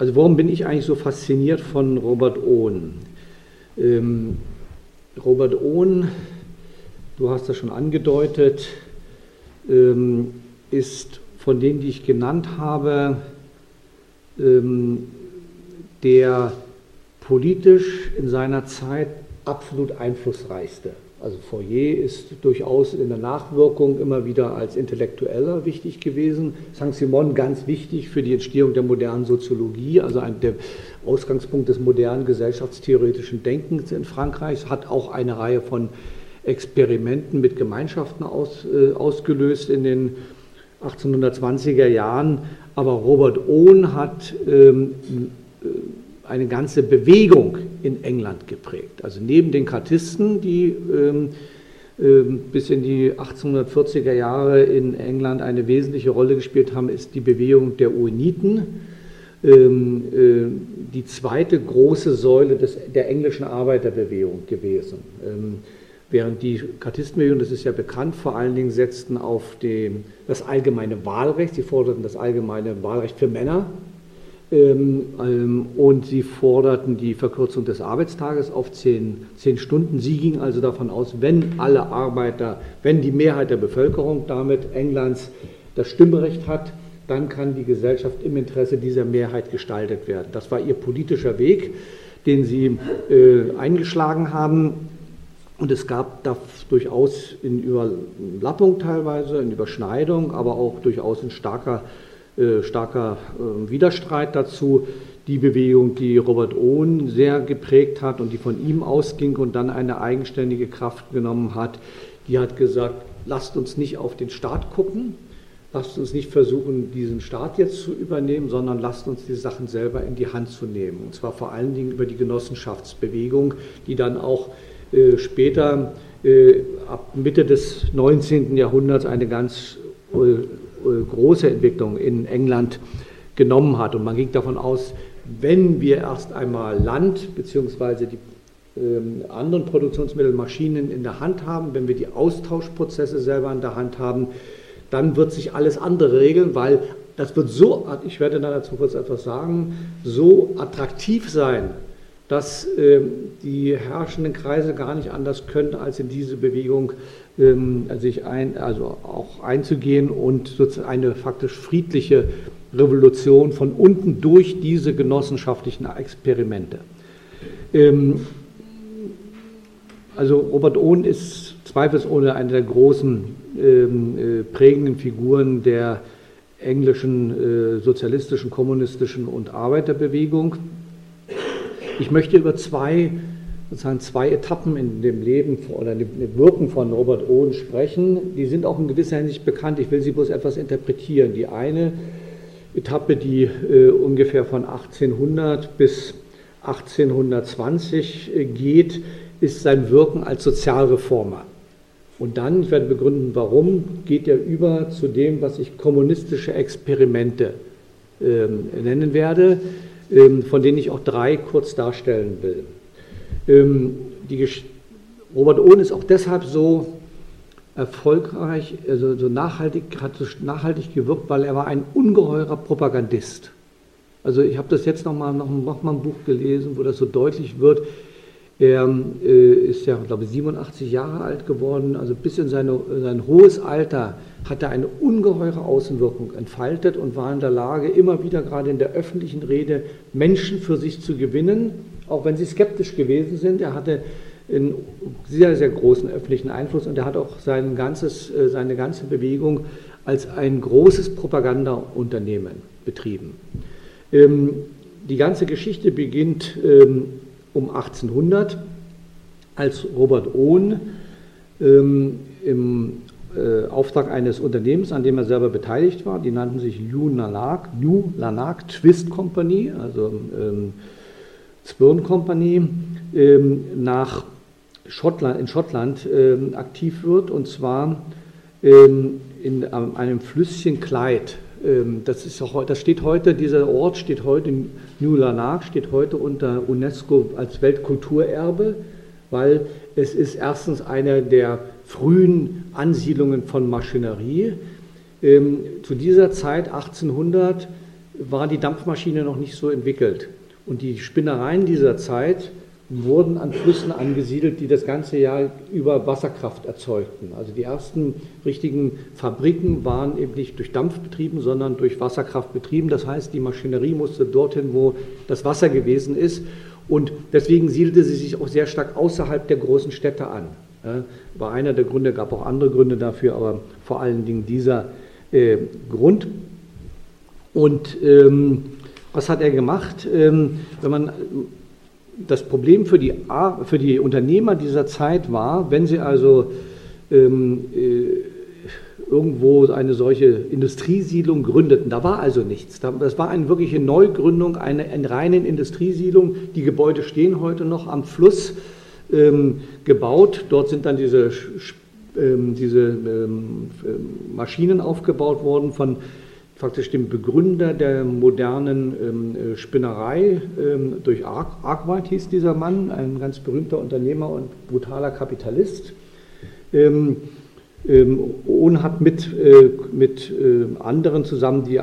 also warum bin ich eigentlich so fasziniert von Robert Ohn? Ähm, Robert Ohn, du hast das schon angedeutet, ähm, ist von denen, die ich genannt habe, ähm, der politisch in seiner Zeit absolut einflussreichste. Also Fourier ist durchaus in der Nachwirkung immer wieder als Intellektueller wichtig gewesen. Saint-Simon ganz wichtig für die Entstehung der modernen Soziologie, also ein, der Ausgangspunkt des modernen gesellschaftstheoretischen Denkens in Frankreich, hat auch eine Reihe von Experimenten mit Gemeinschaften aus, äh, ausgelöst in den 1820er Jahren. Aber Robert Ohn hat ähm, äh, eine ganze Bewegung in England geprägt. Also neben den Kartisten, die ähm, äh, bis in die 1840er Jahre in England eine wesentliche Rolle gespielt haben, ist die Bewegung der Ueniten, ähm, äh, die zweite große Säule des, der englischen Arbeiterbewegung gewesen. Ähm, während die Kartistenbewegung, das ist ja bekannt, vor allen Dingen setzten auf den, das allgemeine Wahlrecht, sie forderten das allgemeine Wahlrecht für Männer, ähm, ähm, und sie forderten die Verkürzung des Arbeitstages auf zehn, zehn Stunden. Sie gingen also davon aus, wenn alle Arbeiter, wenn die Mehrheit der Bevölkerung damit Englands das Stimmrecht hat, dann kann die Gesellschaft im Interesse dieser Mehrheit gestaltet werden. Das war ihr politischer Weg, den sie äh, eingeschlagen haben. Und es gab da durchaus in Überlappung teilweise, in Überschneidung, aber auch durchaus in starker äh, starker äh, Widerstreit dazu. Die Bewegung, die Robert Owen sehr geprägt hat und die von ihm ausging und dann eine eigenständige Kraft genommen hat, die hat gesagt, lasst uns nicht auf den Staat gucken, lasst uns nicht versuchen, diesen Staat jetzt zu übernehmen, sondern lasst uns die Sachen selber in die Hand zu nehmen. Und zwar vor allen Dingen über die Genossenschaftsbewegung, die dann auch äh, später, äh, ab Mitte des 19. Jahrhunderts, eine ganz äh, äh, große Entwicklung in England genommen hat. Und man ging davon aus, wenn wir erst einmal Land bzw. die ähm, anderen Produktionsmittel, Maschinen in der Hand haben, wenn wir die Austauschprozesse selber in der Hand haben, dann wird sich alles andere regeln, weil das wird so, ich werde dazu kurz etwas sagen, so attraktiv sein, dass äh, die herrschenden Kreise gar nicht anders können, als in diese Bewegung sich ein, also auch einzugehen und sozusagen eine faktisch friedliche Revolution von unten durch diese genossenschaftlichen Experimente. Ähm, also Robert Ohn ist zweifelsohne eine der großen ähm, äh, prägenden Figuren der englischen äh, sozialistischen, kommunistischen und Arbeiterbewegung. Ich möchte über zwei, sozusagen zwei Etappen in dem Leben oder dem Wirken von Robert Owen sprechen. Die sind auch in gewisser Hinsicht bekannt. Ich will sie bloß etwas interpretieren. Die eine Etappe, die äh, ungefähr von 1800 bis 1820 äh, geht, ist sein Wirken als Sozialreformer. Und dann, ich werde begründen, warum, geht er über zu dem, was ich kommunistische Experimente äh, nennen werde. Ähm, von denen ich auch drei kurz darstellen will. Ähm, Robert Ohn ist auch deshalb so erfolgreich, also so nachhaltig, hat so nachhaltig gewirkt, weil er war ein ungeheurer Propagandist. Also ich habe das jetzt nochmal noch, noch mal ein Buch gelesen, wo das so deutlich wird. Er äh, ist ja, glaube ich, 87 Jahre alt geworden, also bis in seine, sein hohes Alter hat er eine ungeheure Außenwirkung entfaltet und war in der Lage, immer wieder gerade in der öffentlichen Rede Menschen für sich zu gewinnen, auch wenn sie skeptisch gewesen sind. Er hatte einen sehr, sehr großen öffentlichen Einfluss und er hat auch sein ganzes, äh, seine ganze Bewegung als ein großes Propagandaunternehmen betrieben. Ähm, die ganze Geschichte beginnt ähm, um 1800, als Robert Ohn ähm, im äh, Auftrag eines Unternehmens, an dem er selber beteiligt war, die nannten sich New Lanak, New Lanak Twist Company, also ähm, Zwirn Company, ähm, nach Schottland, in Schottland ähm, aktiv wird und zwar ähm, in einem Flüsschen Clyde. Ähm, das, ist auch, das steht heute, dieser Ort steht heute, New Lanark steht heute unter UNESCO als Weltkulturerbe, weil es ist erstens einer der frühen Ansiedlungen von Maschinerie. Ähm, zu dieser Zeit, 1800, war die Dampfmaschine noch nicht so entwickelt. Und die Spinnereien dieser Zeit wurden an Flüssen angesiedelt, die das ganze Jahr über Wasserkraft erzeugten. Also die ersten richtigen Fabriken waren eben nicht durch Dampf betrieben, sondern durch Wasserkraft betrieben. Das heißt, die Maschinerie musste dorthin, wo das Wasser gewesen ist. Und deswegen siedelte sie sich auch sehr stark außerhalb der großen Städte an. War einer der Gründe, gab auch andere Gründe dafür, aber vor allen Dingen dieser äh, Grund. Und ähm, was hat er gemacht? Ähm, wenn man das Problem für die, für die Unternehmer dieser Zeit war, wenn sie also ähm, äh, irgendwo eine solche Industriesiedlung gründeten. Da war also nichts. Das war eine wirkliche Neugründung, eine, eine reine Industriesiedlung. Die Gebäude stehen heute noch am Fluss ähm, gebaut. Dort sind dann diese, ähm, diese ähm, Maschinen aufgebaut worden von faktisch dem Begründer der modernen ähm, äh, Spinnerei ähm, durch Ark Arkwright hieß dieser Mann, ein ganz berühmter Unternehmer und brutaler Kapitalist. Ähm, Ohn hat mit, äh, mit äh, anderen zusammen die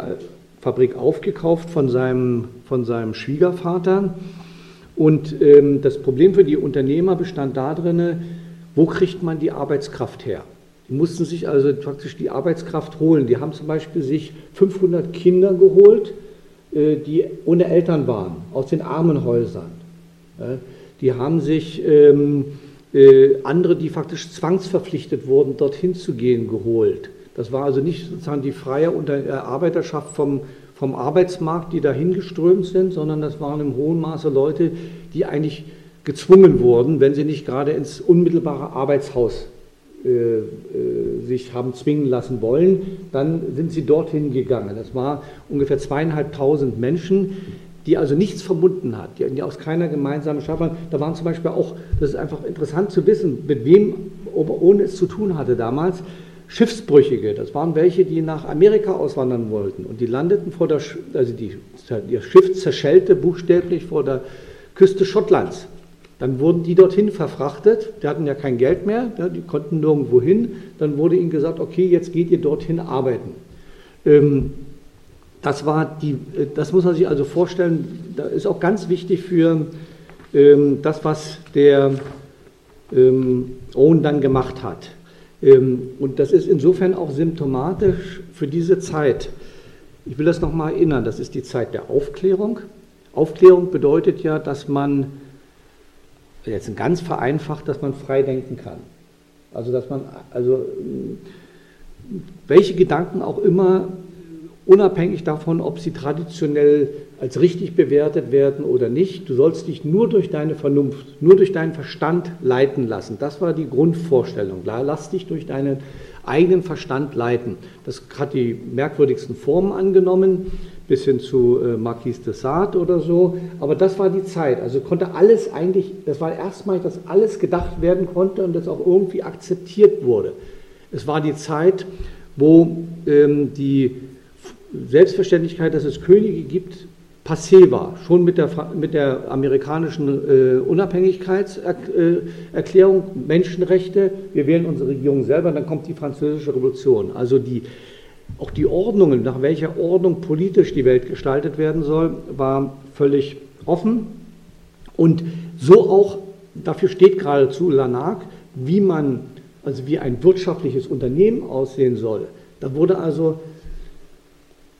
Fabrik aufgekauft von seinem, von seinem Schwiegervater. Und das Problem für die Unternehmer bestand darin, wo kriegt man die Arbeitskraft her? Die mussten sich also praktisch die Arbeitskraft holen. Die haben zum Beispiel sich 500 Kinder geholt, äh, die ohne Eltern waren, aus den Armenhäusern. Die haben sich ähm, äh, andere, die faktisch zwangsverpflichtet wurden, dorthin zu gehen, geholt. Das war also nicht sozusagen die freie äh, Arbeiterschaft vom, vom Arbeitsmarkt, die dahin geströmt sind, sondern das waren im hohen Maße Leute, die eigentlich gezwungen wurden, wenn sie nicht gerade ins unmittelbare Arbeitshaus äh, äh, sich haben zwingen lassen wollen, dann sind sie dorthin gegangen. Das war ungefähr zweieinhalbtausend Menschen, die also nichts verbunden hat, die, die aus keiner gemeinsamen Schaft waren. Da waren zum Beispiel auch, das ist einfach interessant zu wissen, mit wem, ohne es zu tun hatte damals, Schiffsbrüchige. Das waren welche, die nach Amerika auswandern wollten und die landeten vor der, also die, ihr Schiff zerschellte buchstäblich vor der Küste Schottlands. Dann wurden die dorthin verfrachtet, die hatten ja kein Geld mehr, ja, die konnten nirgendwo hin. Dann wurde ihnen gesagt, okay, jetzt geht ihr dorthin arbeiten. Ähm, das, war die, äh, das muss man sich also vorstellen, da ist auch ganz wichtig für ähm, das, was der ähm, Owen dann gemacht hat. Und das ist insofern auch symptomatisch für diese Zeit. Ich will das nochmal erinnern, das ist die Zeit der Aufklärung. Aufklärung bedeutet ja, dass man jetzt ganz vereinfacht, dass man frei denken kann. Also dass man, also welche Gedanken auch immer, unabhängig davon, ob sie traditionell als richtig bewertet werden oder nicht, du sollst dich nur durch deine Vernunft, nur durch deinen Verstand leiten lassen. Das war die Grundvorstellung. Lass dich durch deinen eigenen Verstand leiten. Das hat die merkwürdigsten Formen angenommen bis hin zu äh, Marquis de Sade oder so. Aber das war die Zeit. Also konnte alles eigentlich, das war erstmalig, dass alles gedacht werden konnte und das auch irgendwie akzeptiert wurde. Es war die Zeit, wo ähm, die Selbstverständlichkeit, dass es Könige gibt, passé war. Schon mit der, mit der amerikanischen äh, Unabhängigkeitserklärung, Menschenrechte, wir wählen unsere Regierung selber, dann kommt die französische Revolution. Also die auch die Ordnungen, nach welcher Ordnung politisch die Welt gestaltet werden soll, war völlig offen. Und so auch, dafür steht geradezu Lanak, wie man, also wie ein wirtschaftliches Unternehmen aussehen soll. Da wurde also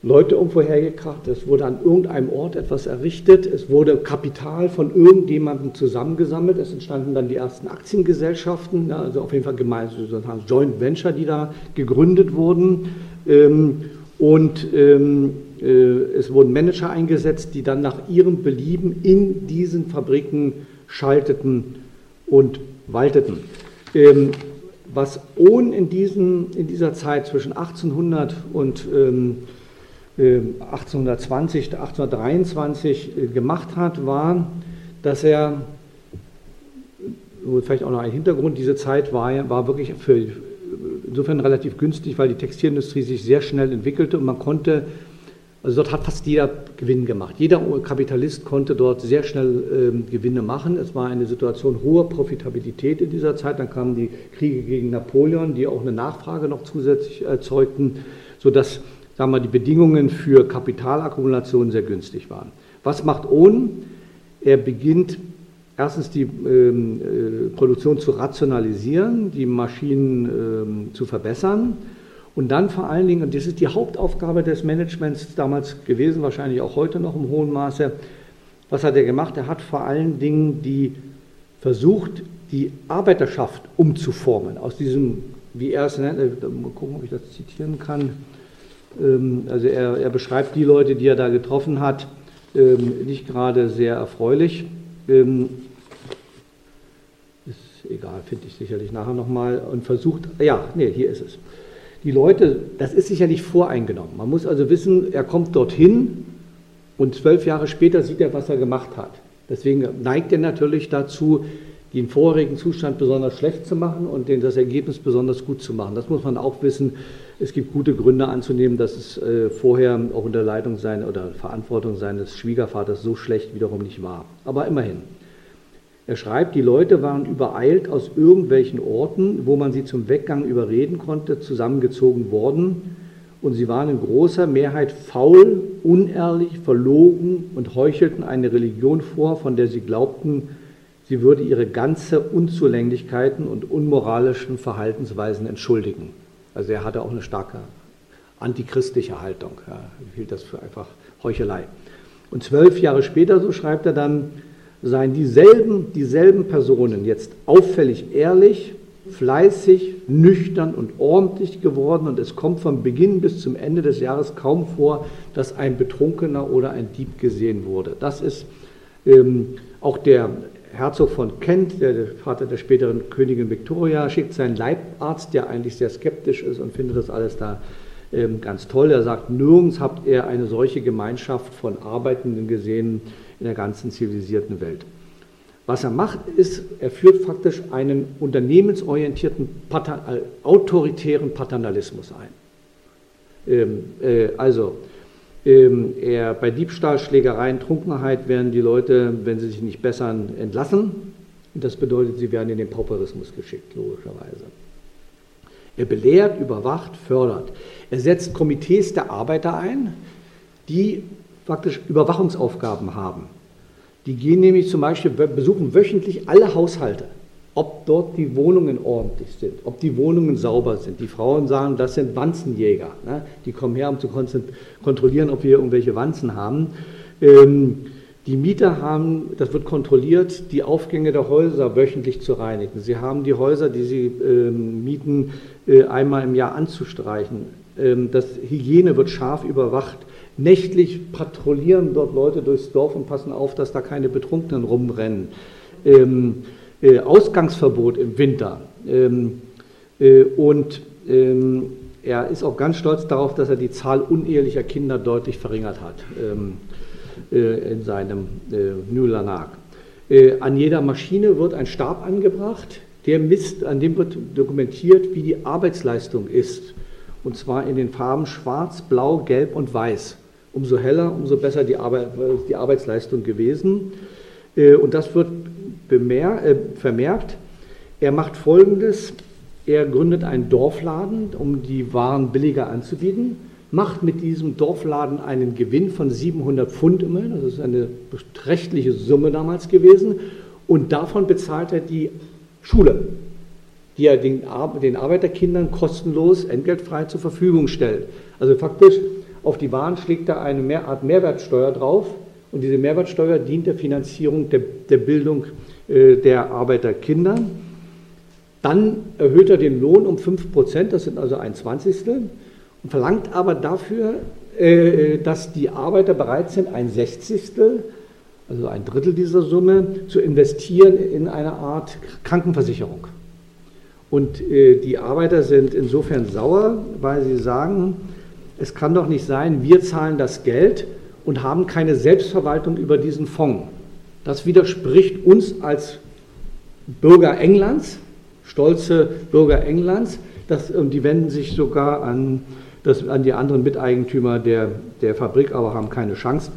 Leute irgendwo hergekracht, es wurde an irgendeinem Ort etwas errichtet, es wurde Kapital von irgendjemandem zusammengesammelt, es entstanden dann die ersten Aktiengesellschaften, also auf jeden Fall gemeinsam Joint Venture, die da gegründet wurden. Ähm, und ähm, äh, es wurden Manager eingesetzt, die dann nach ihrem Belieben in diesen Fabriken schalteten und walteten. Ähm, was Ohn in, diesen, in dieser Zeit zwischen 1800 und 1820, 1823 äh, gemacht hat, war, dass er, vielleicht auch noch ein Hintergrund, diese Zeit war, war wirklich für, insofern relativ günstig, weil die Textilindustrie sich sehr schnell entwickelte und man konnte, also dort hat fast jeder Gewinn gemacht. Jeder Kapitalist konnte dort sehr schnell äh, Gewinne machen. Es war eine Situation hoher Profitabilität in dieser Zeit. Dann kamen die Kriege gegen Napoleon, die auch eine Nachfrage noch zusätzlich erzeugten, sodass sagen wir, die Bedingungen für Kapitalakkumulation sehr günstig waren. Was macht Ohn? Er beginnt erstens die ähm, äh, Produktion zu rationalisieren, die Maschinen ähm, zu verbessern und dann vor allen Dingen, und das ist die Hauptaufgabe des Managements damals gewesen, wahrscheinlich auch heute noch im hohen Maße, was hat er gemacht? Er hat vor allen Dingen die versucht, die Arbeiterschaft umzuformen. Aus diesem, wie er es nennt, äh, mal gucken, ob ich das zitieren kann. Ähm, also er, er beschreibt die Leute, die er da getroffen hat, ähm, nicht gerade sehr erfreulich. Ähm, ist egal, finde ich sicherlich nachher nochmal. Und versucht, ja, nee, hier ist es. Die Leute, das ist sicherlich voreingenommen. Man muss also wissen, er kommt dorthin und zwölf Jahre später sieht er, was er gemacht hat. Deswegen neigt er natürlich dazu, den vorherigen Zustand besonders schlecht zu machen und das Ergebnis besonders gut zu machen. Das muss man auch wissen. Es gibt gute Gründe anzunehmen, dass es äh, vorher auch unter Leitung sein oder Verantwortung seines Schwiegervaters so schlecht wiederum nicht war. Aber immerhin. Er schreibt, die Leute waren übereilt aus irgendwelchen Orten, wo man sie zum Weggang überreden konnte, zusammengezogen worden und sie waren in großer Mehrheit faul, unehrlich, verlogen und heuchelten eine Religion vor, von der sie glaubten, sie würde ihre ganze Unzulänglichkeiten und unmoralischen Verhaltensweisen entschuldigen. Also er hatte auch eine starke antichristliche Haltung. Er hielt das für einfach Heuchelei. Und zwölf Jahre später, so schreibt er dann, seien dieselben, dieselben Personen jetzt auffällig ehrlich, fleißig, nüchtern und ordentlich geworden und es kommt vom Beginn bis zum Ende des Jahres kaum vor, dass ein Betrunkener oder ein Dieb gesehen wurde. Das ist ähm, auch der Herzog von Kent, der, Vater der späteren Königin Victoria, schickt seinen Leibarzt, der eigentlich sehr skeptisch ist und findet das alles da ähm, ganz toll. Er sagt, nirgends habt ihr eine solche Gemeinschaft von Arbeitenden gesehen, in der ganzen zivilisierten Welt. Was er macht, ist, er führt faktisch einen unternehmensorientierten, Pater, äh, autoritären Paternalismus ein. Ähm, äh, also, ähm, bei Diebstahl, Schlägereien, Trunkenheit werden die Leute, wenn sie sich nicht bessern, entlassen. Das bedeutet, sie werden in den Pauperismus geschickt, logischerweise. Er belehrt, überwacht, fördert. Er setzt Komitees der Arbeiter ein, die faktisch Überwachungsaufgaben haben. Die gehen nämlich zum Beispiel, besuchen wöchentlich alle Haushalte, ob dort die Wohnungen ordentlich sind, ob die Wohnungen sauber sind. Die Frauen sagen, das sind Wanzenjäger. Ne? Die kommen her, um zu kontrollieren, ob wir irgendwelche Wanzen haben. Ähm, die Mieter haben, das wird kontrolliert, die Aufgänge der Häuser wöchentlich zu reinigen. Sie haben die Häuser, die sie ähm, mieten, äh, einmal im Jahr anzustreichen. Ähm, das Hygiene wird scharf überwacht. Nächtlich patrouillieren dort Leute durchs Dorf und passen auf, dass da keine Betrunkenen rumrennen. Ähm, äh, Ausgangsverbot im Winter. Ähm, äh, und ähm, er ist auch ganz stolz darauf, dass er die Zahl unehelicher Kinder deutlich verringert hat ähm, äh, in seinem äh, Nulanak. Äh, an jeder Maschine wird ein Stab angebracht, der misst, an dem wird dokumentiert, wie die Arbeitsleistung ist. Und zwar in den Farben Schwarz, Blau, Gelb und Weiß umso heller, umso besser die, Arbeit, die Arbeitsleistung gewesen. Äh, und das wird bemerkt, äh, vermerkt. Er macht Folgendes. Er gründet einen Dorfladen, um die Waren billiger anzubieten, macht mit diesem Dorfladen einen Gewinn von 700 Pfund immerhin, das ist eine beträchtliche Summe damals gewesen, und davon bezahlt er die Schule, die er den, den Arbeiterkindern kostenlos, entgeltfrei zur Verfügung stellt. Also faktisch auf die Waren schlägt er eine Art Mehrwertsteuer drauf und diese Mehrwertsteuer dient der Finanzierung der, der Bildung der Arbeiterkinder. Dann erhöht er den Lohn um 5 Prozent, das sind also ein Zwanzigstel, und verlangt aber dafür, äh, dass die Arbeiter bereit sind, ein Sechzigstel, also ein Drittel dieser Summe, zu investieren in eine Art Krankenversicherung. Und äh, die Arbeiter sind insofern sauer, weil sie sagen, es kann doch nicht sein, wir zahlen das Geld und haben keine Selbstverwaltung über diesen Fonds. Das widerspricht uns als Bürger Englands, stolze Bürger Englands, das, die wenden sich sogar an, das, an die anderen Miteigentümer der, der Fabrik, aber haben keine Chance.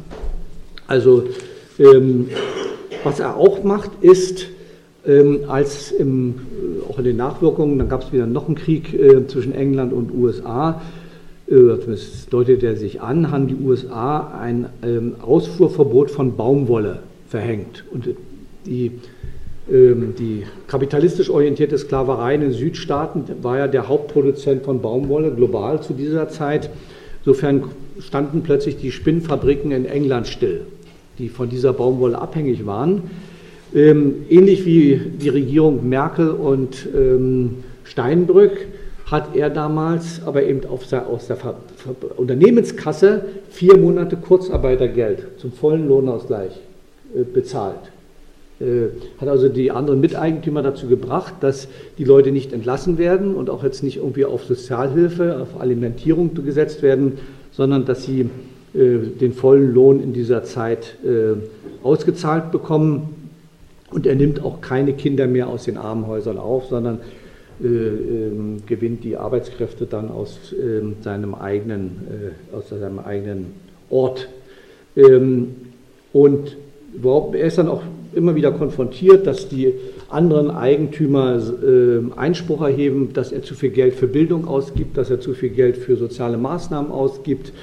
Also ähm, was er auch macht, ist, ähm, als im, auch in den Nachwirkungen, dann gab es wieder noch einen Krieg äh, zwischen England und USA, das deutet er sich an, haben die USA ein ähm, Ausfuhrverbot von Baumwolle verhängt. Und die, ähm, die kapitalistisch orientierte Sklaverei in den Südstaaten war ja der Hauptproduzent von Baumwolle global zu dieser Zeit. Insofern standen plötzlich die Spinnfabriken in England still, die von dieser Baumwolle abhängig waren. Ähm, ähnlich wie die Regierung Merkel und Steinbrück hat er damals aber eben der, aus der Unternehmenskasse vier Monate Kurzarbeitergeld zum vollen Lohnausgleich bezahlt. Äh, hat also die anderen Miteigentümer dazu gebracht, dass die Leute nicht entlassen werden und auch jetzt nicht irgendwie auf Sozialhilfe, auf Alimentierung gesetzt werden, sondern dass sie äh, den vollen Lohn in dieser Zeit ausgezahlt bekommen. Und er nimmt auch keine Kinder mehr aus den Armenhäusern auf, sondern äh, ähm, gewinnt die Arbeitskräfte dann aus ähm, seinem eigenen, äh, aus seinem eigenen Ort. Ähm, und er ist dann auch immer wieder konfrontiert, dass die anderen Eigentümer Einspruch erheben, dass er zu viel Geld für Bildung ausgibt, dass er zu viel Geld für soziale Maßnahmen ausgibt.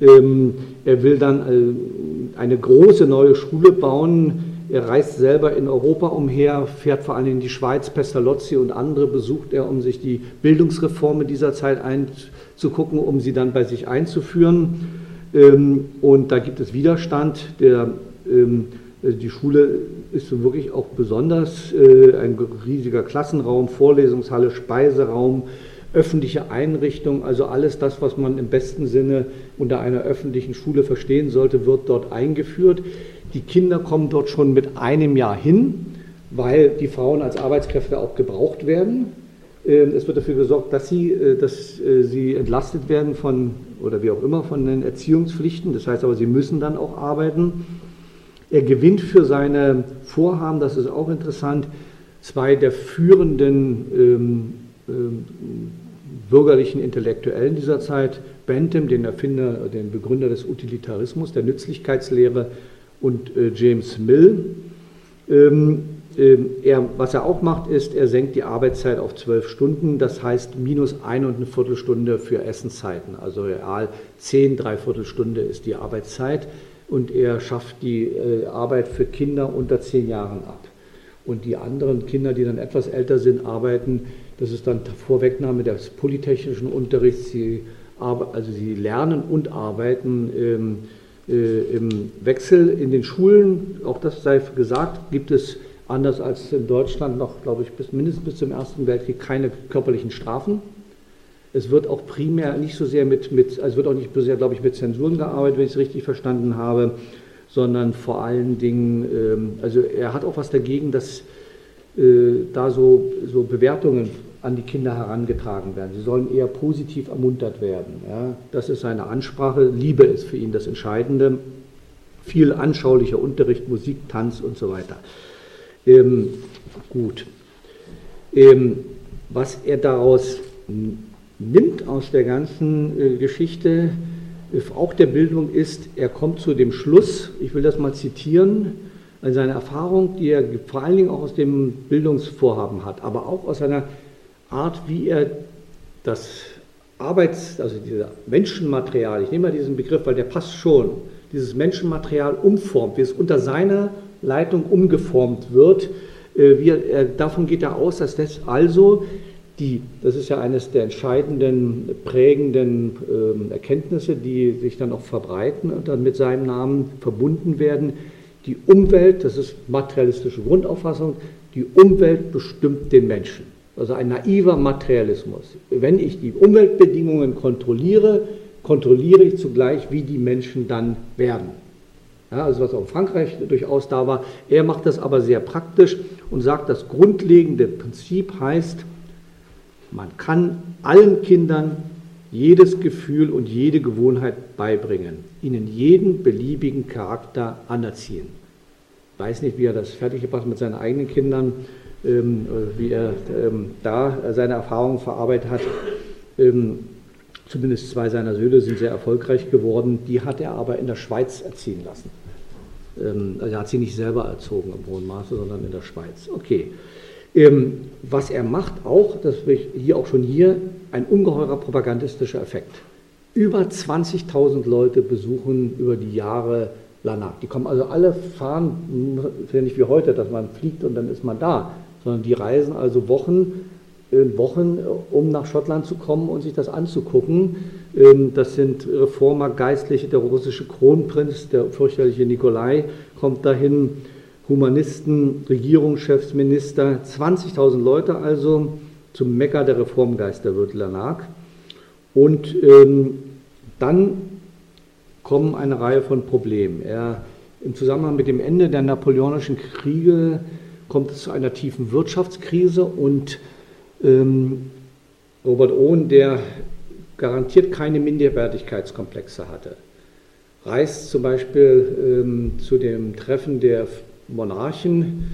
Er will dann äh, eine große neue Schule bauen, er reist selber in Europa umher, fährt vor allem in die Schweiz, Pestalozzi und andere besucht er, um sich die Bildungsreformen dieser Zeit einzugucken, um sie dann bei sich einzuführen. Ähm, und da gibt es Widerstand. Der, ähm, die Schule ist wirklich auch besonders äh, ein riesiger Klassenraum, Vorlesungshalle, Speiseraum, öffentliche Einrichtung, also alles das, was man im besten Sinne unter einer öffentlichen Schule verstehen sollte, wird dort eingeführt. Die Kinder kommen dort schon mit einem Jahr hin, weil die Frauen als Arbeitskräfte auch gebraucht werden. Ähm, es wird dafür gesorgt, dass sie, äh, dass äh, sie entlastet werden von, oder wie auch immer, von den Erziehungspflichten. Das heißt aber, sie müssen dann auch arbeiten. Er gewinnt für seine Vorhaben, das ist auch interessant, zwei der führenden ähm, ähm, bürgerlichen Intellektuellen dieser Zeit, Bentham, den Erfinder, den Begründer des Utilitarismus, der Nützlichkeitslehre und äh, James Mill. Ähm, ähm, er, was er auch macht, ist, er senkt die Arbeitszeit auf zwölf Stunden, das heißt minus ein und eine Viertelstunde für Essenszeiten. Also real zehn, dreiviertel Stunde ist die Arbeitszeit und er schafft die äh, Arbeit für Kinder unter zehn Jahren ab. Und die anderen Kinder, die dann etwas älter sind, arbeiten, das ist dann Vorwegnahme des polytechnischen Unterrichts, sie, also sie lernen und arbeiten. Ähm, äh, im Wechsel in den Schulen, auch das sei gesagt, gibt es anders als in Deutschland noch, glaube ich, bis, mindestens bis zum Ersten Weltkrieg keine körperlichen Strafen. Es wird auch primär nicht so sehr mit, mit also wird auch nicht so sehr, glaube ich, mit Zensuren gearbeitet, wenn ich es richtig verstanden habe, sondern vor allen Dingen, ähm, also er hat auch was dagegen, dass äh, da so, so Bewertungen an die Kinder herangetragen werden. Sie sollen eher positiv ermuntert werden. Ja. Das ist seine Ansprache. Liebe ist für ihn das Entscheidende. Viel anschaulicher Unterricht, Musik, Tanz und so weiter. Ähm, gut. Ähm, was er daraus nimmt aus der ganzen äh, Geschichte, äh, auch der Bildung, ist, er kommt zu dem Schluss, ich will das mal zitieren, seine Erfahrung, die er vor allen Dingen auch aus dem Bildungsvorhaben hat, aber auch aus seiner Art, wie er das Arbeits-, also dieses Menschenmaterial, ich nehme mal diesen Begriff, weil der passt schon, dieses Menschenmaterial umformt, wie es unter seiner Leitung umgeformt wird. Äh, wie er, davon geht er aus, dass das also die, das ist ja eines der entscheidenden, prägenden äh, Erkenntnisse, die sich dann auch verbreiten und dann mit seinem Namen verbunden werden. Die Umwelt, das ist materialistische Grundauffassung, die Umwelt bestimmt den Menschen. Also ein naiver Materialismus. Wenn ich die Umweltbedingungen kontrolliere, kontrolliere ich zugleich, wie die Menschen dann werden. Ja, also was auch in Frankreich durchaus da war. Er macht das aber sehr praktisch und sagt, das grundlegende Prinzip heißt, man kann allen Kindern jedes Gefühl und jede Gewohnheit beibringen, ihnen jeden beliebigen Charakter anerziehen. Ich weiß nicht, wie er das fertiggebracht mit seinen eigenen Kindern ähm, wie er ähm, da seine Erfahrungen verarbeitet hat. Ähm, zumindest zwei seiner Söhne sind sehr erfolgreich geworden. Die hat er aber in der Schweiz erziehen lassen. Also er hat sie nicht selber erzogen im hohen Maße, sondern in der Schweiz. Okay. Was er macht auch, das will ich hier auch schon hier, ein ungeheurer propagandistischer Effekt. Über 20.000 Leute besuchen über die Jahre Lanark. Die kommen also alle fahren, ist ja nicht wie heute, dass man fliegt und dann ist man da, sondern die reisen also Wochen, äh, Wochen, um nach Schottland zu kommen und sich das anzugucken. Ähm, das sind Reformer, Geistliche, der russische Kronprinz, der fürchterliche Nikolai kommt dahin, Humanisten, Regierungschefs, Minister, 20.000 Leute also zum Mekka der Reformgeister wird Lanark. Und ähm, dann kommen eine Reihe von Problemen. Er, Im Zusammenhang mit dem Ende der napoleonischen Kriege kommt es zu einer tiefen Wirtschaftskrise und ähm, Robert Owen, der garantiert keine Minderwertigkeitskomplexe hatte, reist zum Beispiel ähm, zu dem Treffen der Monarchen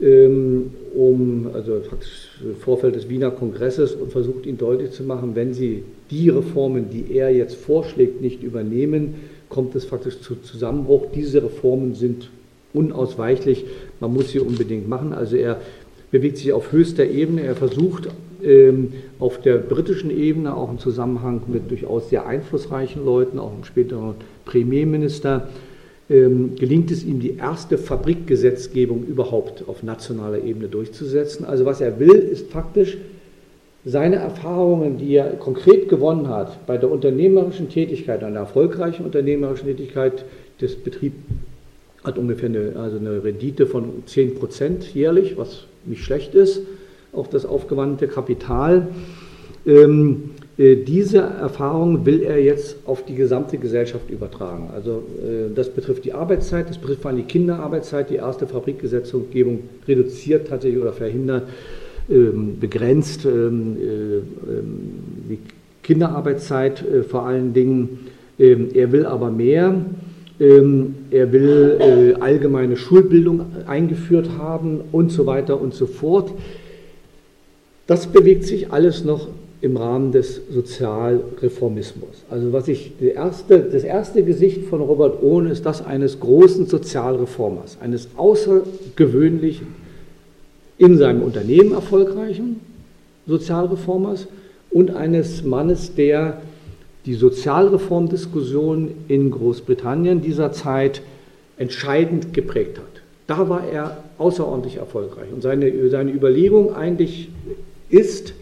ähm, um, also praktisch im Vorfeld des Wiener Kongresses und versucht ihnen deutlich zu machen, wenn sie die Reformen, die er jetzt vorschlägt, nicht übernehmen, kommt es faktisch zu Zusammenbruch. Diese Reformen sind unausweichlich, man muss sie unbedingt machen. Also er bewegt sich auf höchster Ebene, er versucht ähm, auf der britischen Ebene auch im Zusammenhang mit durchaus sehr einflussreichen Leuten, auch im späteren Premierminister, ähm, gelingt es ihm, die erste Fabrikgesetzgebung überhaupt auf nationaler Ebene durchzusetzen. Also was er will, ist faktisch seine Erfahrungen, die er konkret gewonnen hat bei der unternehmerischen Tätigkeit, einer erfolgreichen unternehmerischen Tätigkeit, das Betrieb hat ungefähr eine, also eine Rendite von 10 Prozent jährlich, was nicht schlecht ist, auf das aufgewandte Kapital. Ähm, äh, diese Erfahrung will er jetzt auf die gesamte Gesellschaft übertragen. Also äh, das betrifft die Arbeitszeit, das betrifft vor allem die Kinderarbeitszeit. Die erste Fabrikgesetzgebung reduziert tatsächlich oder verhindert ähm, begrenzt ähm, äh, ähm, die Kinderarbeitszeit äh, vor allen Dingen. Er will aber mehr. Er will allgemeine Schulbildung eingeführt haben und so weiter und so fort. Das bewegt sich alles noch im Rahmen des Sozialreformismus. Also was ich, erste, das erste Gesicht von Robert Ohn ist das eines großen Sozialreformers, eines außergewöhnlichen in seinem Unternehmen erfolgreichen Sozialreformers und eines Mannes, der die Sozialreformdiskussion in Großbritannien dieser Zeit entscheidend geprägt hat. Da war er außerordentlich erfolgreich. Und seine, seine Überlegung eigentlich ist,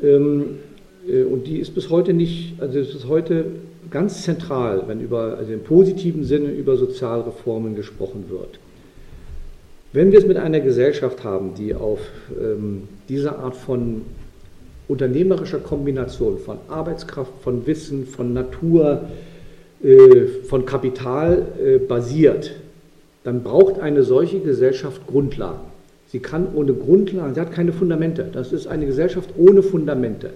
und die ist bis heute nicht, also ist heute ganz zentral, wenn über, also im positiven Sinne über Sozialreformen gesprochen wird. Wenn wir es mit einer Gesellschaft haben, die auf ähm, diese Art von unternehmerischer Kombination von Arbeitskraft, von Wissen, von Natur, äh, von Kapital äh, basiert, dann braucht eine solche Gesellschaft Grundlagen. Sie kann ohne Grundlagen, sie hat keine Fundamente. Das ist eine Gesellschaft ohne Fundamente.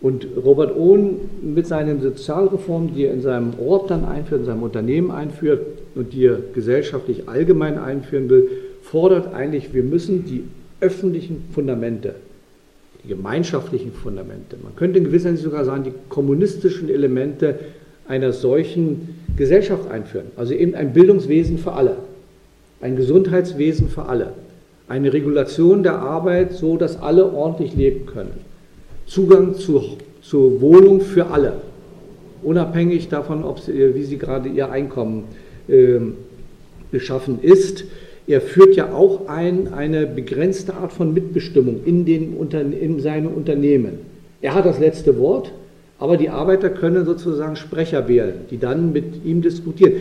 Und Robert Ohn mit seinen Sozialreformen, die er in seinem Ort dann einführt, in seinem Unternehmen einführt und die er gesellschaftlich allgemein einführen will, fordert eigentlich, wir müssen die öffentlichen Fundamente, die gemeinschaftlichen Fundamente, man könnte in gewisser Hinsicht sogar sagen, die kommunistischen Elemente einer solchen Gesellschaft einführen. Also eben ein Bildungswesen für alle, ein Gesundheitswesen für alle, eine Regulation der Arbeit, so dass alle ordentlich leben können. Zugang zu, zur Wohnung für alle, unabhängig davon, ob sie, wie sie gerade ihr Einkommen äh, beschaffen ist. Er führt ja auch ein, eine begrenzte Art von Mitbestimmung in, den, in seine Unternehmen. Er hat das letzte Wort, aber die Arbeiter können sozusagen Sprecher wählen, die dann mit ihm diskutieren.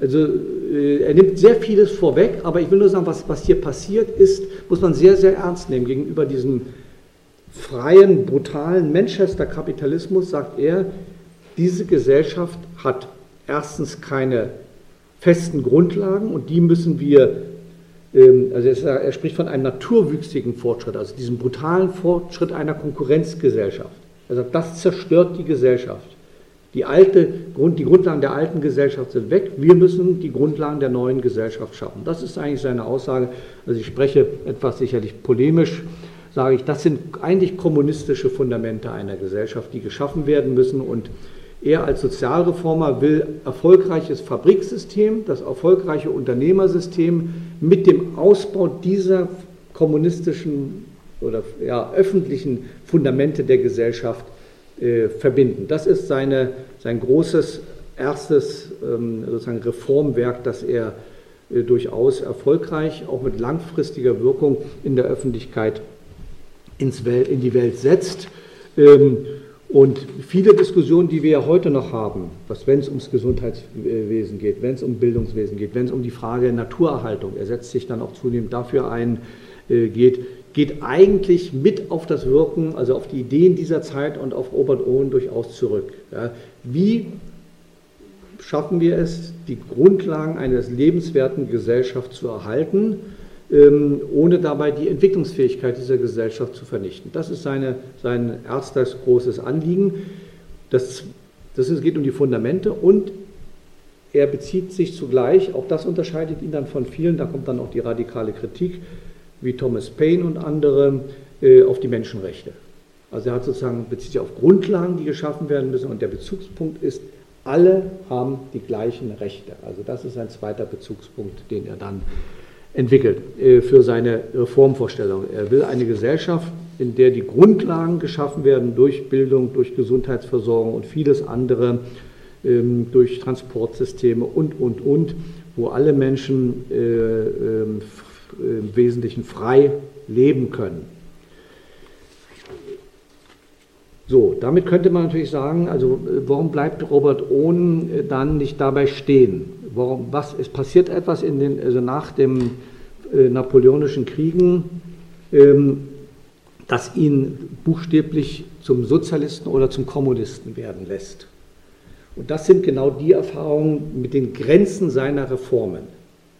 Also er nimmt sehr vieles vorweg, aber ich will nur sagen, was, was hier passiert ist, muss man sehr, sehr ernst nehmen. Gegenüber diesem freien, brutalen Manchester-Kapitalismus sagt er, diese Gesellschaft hat erstens keine festen Grundlagen und die müssen wir, ähm, also er spricht von einem naturwüchsigen Fortschritt, also diesem brutalen Fortschritt einer Konkurrenzgesellschaft. Er sagt, das zerstört die Gesellschaft. Die, alte, die Grundlagen der alten Gesellschaft sind weg. Wir müssen die Grundlagen der neuen Gesellschaft schaffen. Das ist eigentlich seine Aussage. Also ich spreche etwas sicherlich polemisch, sage ich, das sind eigentlich kommunistische Fundamente einer Gesellschaft, die geschaffen werden müssen. Und er als Sozialreformer will erfolgreiches Fabriksystem, das erfolgreiche Unternehmersystem mit dem Ausbau dieser kommunistischen oder ja, öffentlichen Fundamente der Gesellschaft äh, verbinden. Das ist seine, sein großes erstes ähm, sozusagen Reformwerk, das er äh, durchaus erfolgreich, auch mit langfristiger Wirkung in der Öffentlichkeit ins Welt, in die Welt setzt. Ähm, und viele Diskussionen, die wir ja heute noch haben, was wenn es ums Gesundheitswesen geht, wenn es um Bildungswesen geht, wenn es um die Frage Naturerhaltung, er setzt sich dann auch zunehmend dafür ein, äh, geht, geht eigentlich mit auf das Wirken, also auf die Ideen dieser Zeit und auf Robert Owen durchaus zurück. Ja, wie schaffen wir es, die Grundlagen einer lebenswerten Gesellschaft zu erhalten? Ähm, ohne dabei die Entwicklungsfähigkeit dieser Gesellschaft zu vernichten. Das ist seine, sein erstes großes Anliegen. Das, das ist, geht um die Fundamente und er bezieht sich zugleich, auch das unterscheidet ihn dann von vielen, da kommt dann auch die radikale Kritik, wie Thomas Paine und andere, äh, auf die Menschenrechte. Also er hat sozusagen, bezieht sich auf Grundlagen, die geschaffen werden müssen und der Bezugspunkt ist, alle haben die gleichen Rechte. Also das ist ein zweiter Bezugspunkt, den er dann entwickelt äh, für seine Reformvorstellung. Er will eine Gesellschaft, in der die Grundlagen geschaffen werden durch Bildung, durch Gesundheitsversorgung und vieles andere, ähm, durch Transportsysteme und, und, und, wo alle Menschen äh, ähm, im Wesentlichen frei leben können. So, damit könnte man natürlich sagen, also warum bleibt Robert Ohn dann nicht dabei stehen? Warum, was, es passiert etwas in den, also nach den äh, napoleonischen Kriegen, ähm, das ihn buchstäblich zum Sozialisten oder zum Kommunisten werden lässt. Und das sind genau die Erfahrungen mit den Grenzen seiner Reformen.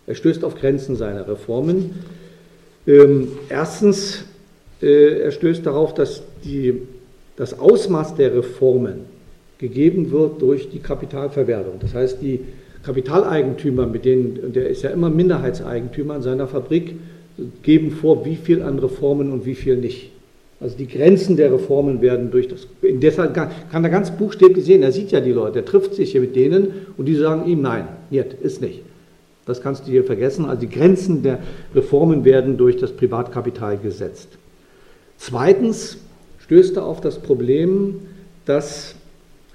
Er stößt auf Grenzen seiner Reformen. Ähm, erstens, äh, er stößt darauf, dass die, das Ausmaß der Reformen gegeben wird durch die Kapitalverwertung. Das heißt, die Kapitaleigentümer, mit denen, der ist ja immer Minderheitseigentümer in seiner Fabrik, geben vor, wie viel an Reformen und wie viel nicht. Also die Grenzen der Reformen werden durch das. Deshalb kann er ganz buchstäblich sehen, er sieht ja die Leute, er trifft sich hier mit denen und die sagen ihm, nein, nicht, ist nicht. Das kannst du hier vergessen. Also die Grenzen der Reformen werden durch das Privatkapital gesetzt. Zweitens stößt er auf das Problem, dass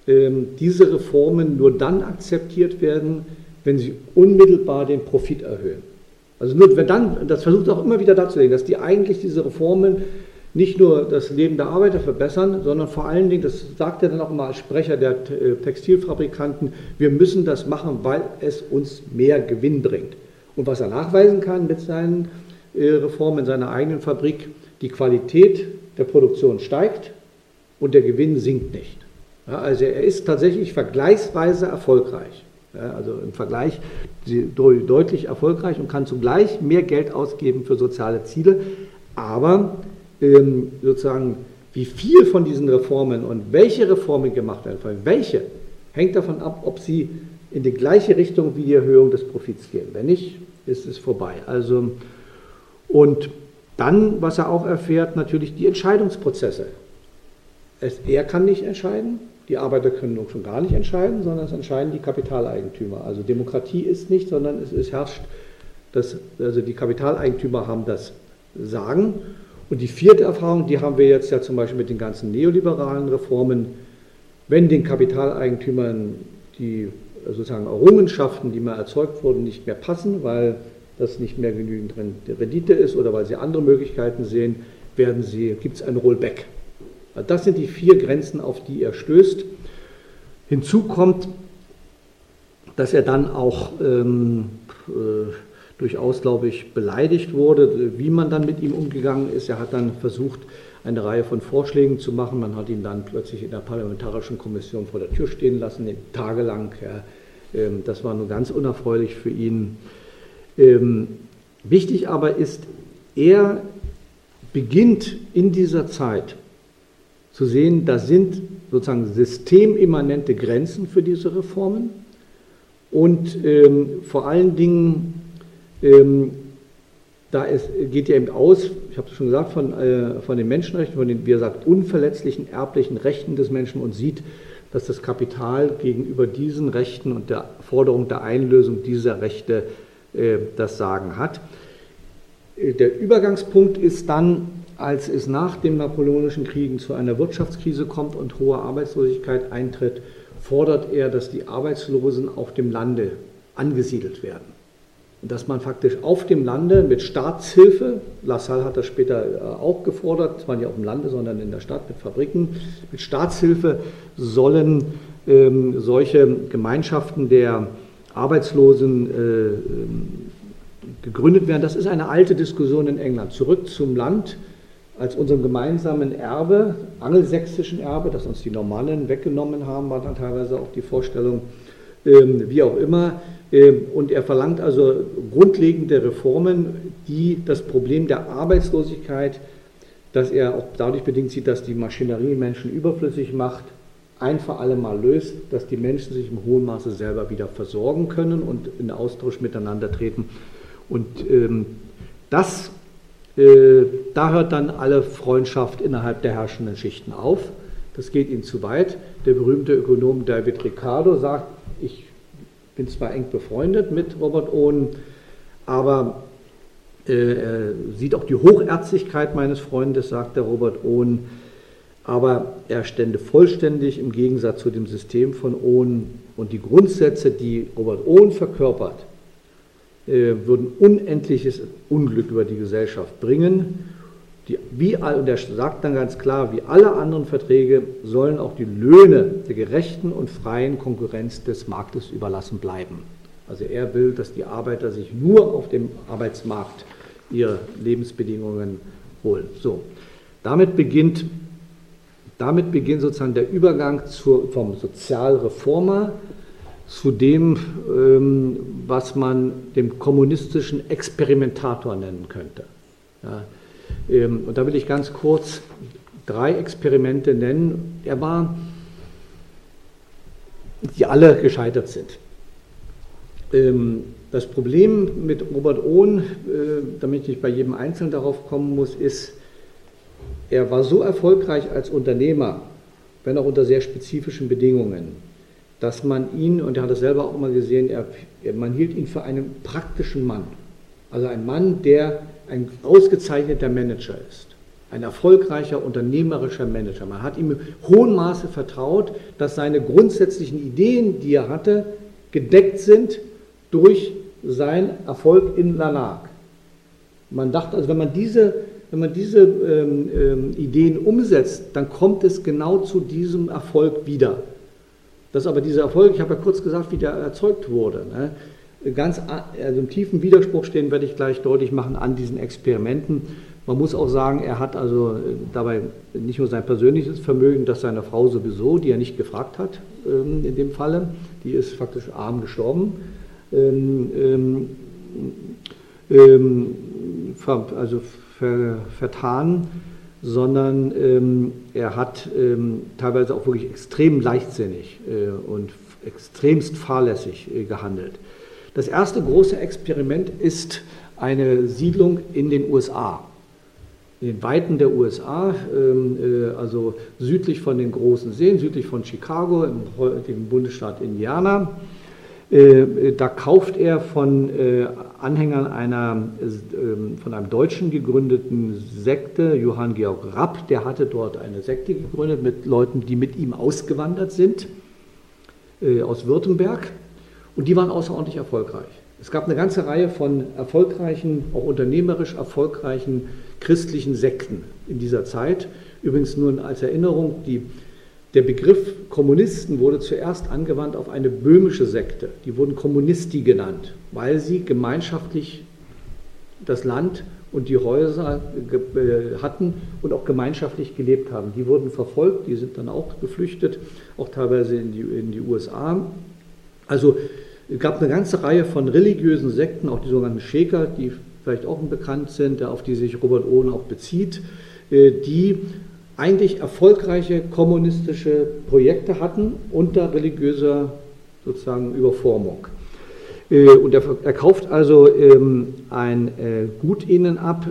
ähm, diese Reformen nur dann akzeptiert werden, wenn sie unmittelbar den Profit erhöhen. Also nur wenn dann, das versucht auch immer wieder darzulegen, dass die eigentlich diese Reformen nicht nur das Leben der Arbeiter verbessern, sondern vor allen Dingen, das sagt er dann auch mal als Sprecher der äh, Textilfabrikanten, wir müssen das machen, weil es uns mehr Gewinn bringt. Und was er nachweisen kann mit seinen äh, Reformen in seiner eigenen Fabrik, die Qualität der Produktion steigt und der Gewinn sinkt nicht. Also er ist tatsächlich vergleichsweise erfolgreich. Also im Vergleich deutlich erfolgreich und kann zugleich mehr Geld ausgeben für soziale Ziele. Aber sozusagen, wie viel von diesen Reformen und welche Reformen gemacht werden, welche, hängt davon ab, ob sie in die gleiche Richtung wie die Erhöhung des Profits gehen. Wenn nicht, ist es vorbei. Also, und dann, was er auch erfährt, natürlich die Entscheidungsprozesse. Es, er kann nicht entscheiden, die Arbeiter können schon gar nicht entscheiden, sondern es entscheiden die Kapitaleigentümer. Also Demokratie ist nicht, sondern es, es herrscht, das, also die Kapitaleigentümer haben das Sagen. Und die vierte Erfahrung, die haben wir jetzt ja zum Beispiel mit den ganzen neoliberalen Reformen, wenn den Kapitaleigentümern die sozusagen Errungenschaften, die mal erzeugt wurden, nicht mehr passen, weil das nicht mehr genügend Rendite ist oder weil sie andere Möglichkeiten sehen, werden sie, gibt es ein Rollback. Das sind die vier Grenzen, auf die er stößt. Hinzu kommt, dass er dann auch ähm, äh, durchaus, glaube ich, beleidigt wurde, wie man dann mit ihm umgegangen ist. Er hat dann versucht, eine Reihe von Vorschlägen zu machen. Man hat ihn dann plötzlich in der Parlamentarischen Kommission vor der Tür stehen lassen, tagelang. Ja. Ähm, das war nur ganz unerfreulich für ihn. Ähm, wichtig aber ist, er beginnt in dieser Zeit zu sehen, da sind sozusagen systemimmanente Grenzen für diese Reformen und ähm, vor allen Dingen, ähm, da es geht ja eben aus, ich habe es schon gesagt, von, äh, von den Menschenrechten, von den, wie er sagt, unverletzlichen erblichen Rechten des Menschen und sieht, dass das Kapital gegenüber diesen Rechten und der Forderung der Einlösung dieser Rechte äh, das Sagen hat. Äh, der Übergangspunkt ist dann als es nach den Napoleonischen Kriegen zu einer Wirtschaftskrise kommt und hohe Arbeitslosigkeit eintritt, fordert er, dass die Arbeitslosen auf dem Lande angesiedelt werden. Dass man faktisch auf dem Lande mit Staatshilfe, Lassalle hat das später äh, auch gefordert, zwar nicht auf dem Lande, sondern in der Stadt mit Fabriken, mit Staatshilfe sollen ähm, solche Gemeinschaften der Arbeitslosen äh, ähm, gegründet werden. Das ist eine alte Diskussion in England. Zurück zum Land als unserem gemeinsamen Erbe, angelsächsischen Erbe, das uns die Normannen weggenommen haben, war dann teilweise auch die Vorstellung, ähm, wie auch immer. Ähm, und er verlangt also grundlegende Reformen, die das Problem der Arbeitslosigkeit, das er auch dadurch bedingt sieht, dass die Maschinerie Menschen überflüssig macht, ein für alle Mal löst, dass die Menschen sich im hohen Maße selber wieder versorgen können und in Austausch miteinander treten. Und ähm, das, äh, da hört dann alle Freundschaft innerhalb der herrschenden Schichten auf. Das geht ihnen zu weit. Der berühmte Ökonom David Ricardo sagt, ich bin zwar eng befreundet mit Robert Owen, aber äh, er sieht auch die Hochärztlichkeit meines Freundes, sagt der Robert Owen, aber er stände vollständig im Gegensatz zu dem System von Owen und die Grundsätze, die Robert Owen verkörpert, äh, würden unendliches Unglück über die Gesellschaft bringen die, wie, und er sagt dann ganz klar, wie alle anderen Verträge sollen auch die Löhne der gerechten und freien Konkurrenz des Marktes überlassen bleiben. Also er will, dass die Arbeiter sich nur auf dem Arbeitsmarkt ihre Lebensbedingungen holen. So, damit beginnt, damit beginnt sozusagen der Übergang zur, vom Sozialreformer zu dem, ähm, was man dem kommunistischen Experimentator nennen könnte. Ja, und da will ich ganz kurz drei Experimente nennen. Er war, die alle gescheitert sind. Ähm, das Problem mit Robert Ohn, äh, damit ich nicht bei jedem Einzelnen darauf kommen muss, ist, er war so erfolgreich als Unternehmer, wenn auch unter sehr spezifischen Bedingungen, dass man ihn, und er hat das selber auch immer gesehen, er, man hielt ihn für einen praktischen Mann. Also ein Mann, der ein ausgezeichneter Manager ist, ein erfolgreicher unternehmerischer Manager. Man hat ihm im hohen Maße vertraut, dass seine grundsätzlichen Ideen, die er hatte, gedeckt sind durch seinen Erfolg in Lanak. Man dachte also, wenn man diese, wenn man diese ähm, ähm, Ideen umsetzt, dann kommt es genau zu diesem Erfolg wieder. Dass aber dieser Erfolg, ich habe ja kurz gesagt, wie der erzeugt wurde. Ne? Ganz also im tiefen Widerspruch stehen, werde ich gleich deutlich machen an diesen Experimenten. Man muss auch sagen, er hat also äh, dabei nicht nur sein persönliches Vermögen, das seine Frau sowieso, die er nicht gefragt hat ähm, in dem Falle, die ist faktisch arm gestorben, ähm, ähm, also vertan, sondern er hat teilweise auch wirklich extrem leichtsinnig äh, und extremst fahrlässig äh, gehandelt. Das erste große Experiment ist eine Siedlung in den USA. In den Weiten der USA, ähm, äh, also südlich von den großen Seen, südlich von Chicago, im Bundesstaat Indiana. Äh, da kauft er von äh, Anhängern einer ähm, von einem Deutschen gegründeten Sekte, Johann Georg Rapp, der hatte dort eine Sekte gegründet mit Leuten, die mit ihm ausgewandert sind aus Württemberg. Und die waren außerordentlich erfolgreich. Es gab eine ganze Reihe von erfolgreichen, auch unternehmerisch erfolgreichen christlichen Sekten in dieser Zeit. Übrigens nur als Erinnerung, die, der Begriff Kommunisten wurde zuerst angewandt auf eine böhmische Sekte. Die wurden Kommunisti genannt, weil sie gemeinschaftlich das Land und die Häuser äh, hatten und auch gemeinschaftlich gelebt haben. Die wurden verfolgt, die sind dann auch geflüchtet, auch teilweise in die, in die USA. Also es gab eine ganze Reihe von religiösen Sekten, auch die sogenannten Shaker, die vielleicht auch bekannt sind, auf die sich Robert Owen auch bezieht, äh, die eigentlich erfolgreiche kommunistische Projekte hatten unter religiöser sozusagen Überformung. Äh, und er, kauft also ähm, ein äh, Gut ihnen ab,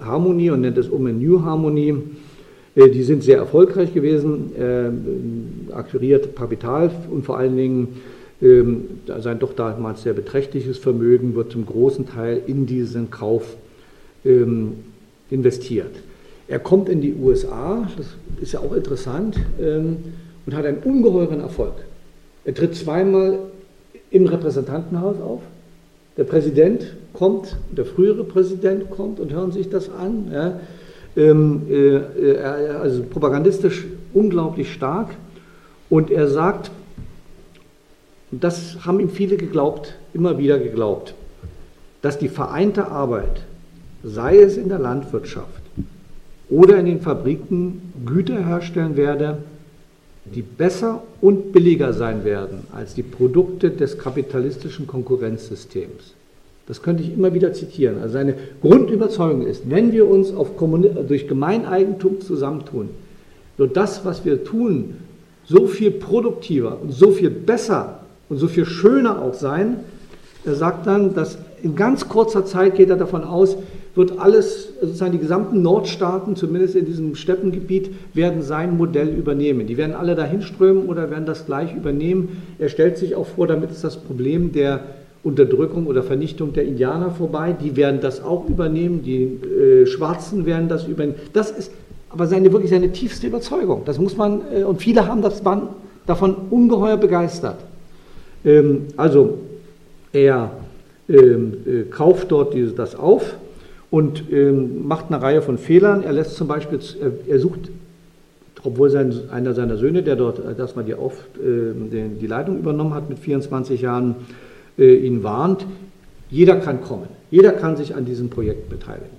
Harmonie, und nennt es um in New Harmony. Die sind sehr erfolgreich gewesen, akquiriert Kapital und vor allen Dingen sein doch damals sehr beträchtliches Vermögen wird zum großen Teil in diesen Kauf ähm, investiert. Er kommt in die USA, das ist ja auch interessant, ähm, und hat einen ungeheuren Erfolg. Er tritt zweimal im Repräsentantenhaus auf. Der Präsident kommt, der frühere Präsident kommt und hören sich das an. Ja. Ähm, äh, also propagandistisch unglaublich stark. Und er sagt, und das haben ihm viele geglaubt, immer wieder geglaubt, dass die vereinte Arbeit, sei es in der Landwirtschaft oder in den Fabriken, Güter herstellen werde, die besser und billiger sein werden als die Produkte des kapitalistischen Konkurrenzsystems. Das könnte ich immer wieder zitieren. Also seine Grundüberzeugung ist, wenn wir uns durch Gemeineigentum zusammentun, wird das, was wir tun, so viel produktiver und so viel besser und so viel schöner auch sein. Er sagt dann, dass in ganz kurzer Zeit geht er davon aus, wird alles, sozusagen die gesamten Nordstaaten, zumindest in diesem Steppengebiet, werden sein Modell übernehmen. Die werden alle dahin strömen oder werden das gleich übernehmen. Er stellt sich auch vor, damit ist das Problem der Unterdrückung oder Vernichtung der Indianer vorbei. Die werden das auch übernehmen, die äh, Schwarzen werden das übernehmen. Das ist aber seine, wirklich seine tiefste Überzeugung. Das muss man, äh, und viele haben das, waren davon ungeheuer begeistert. Ähm, also er ähm, äh, kauft dort diese, das auf und ähm, macht eine Reihe von Fehlern. Er lässt zum Beispiel, er sucht, obwohl sein, einer seiner Söhne, der dort erstmal die, auf, äh, die Leitung übernommen hat mit 24 Jahren, äh, ihn warnt, jeder kann kommen, jeder kann sich an diesem Projekt beteiligen.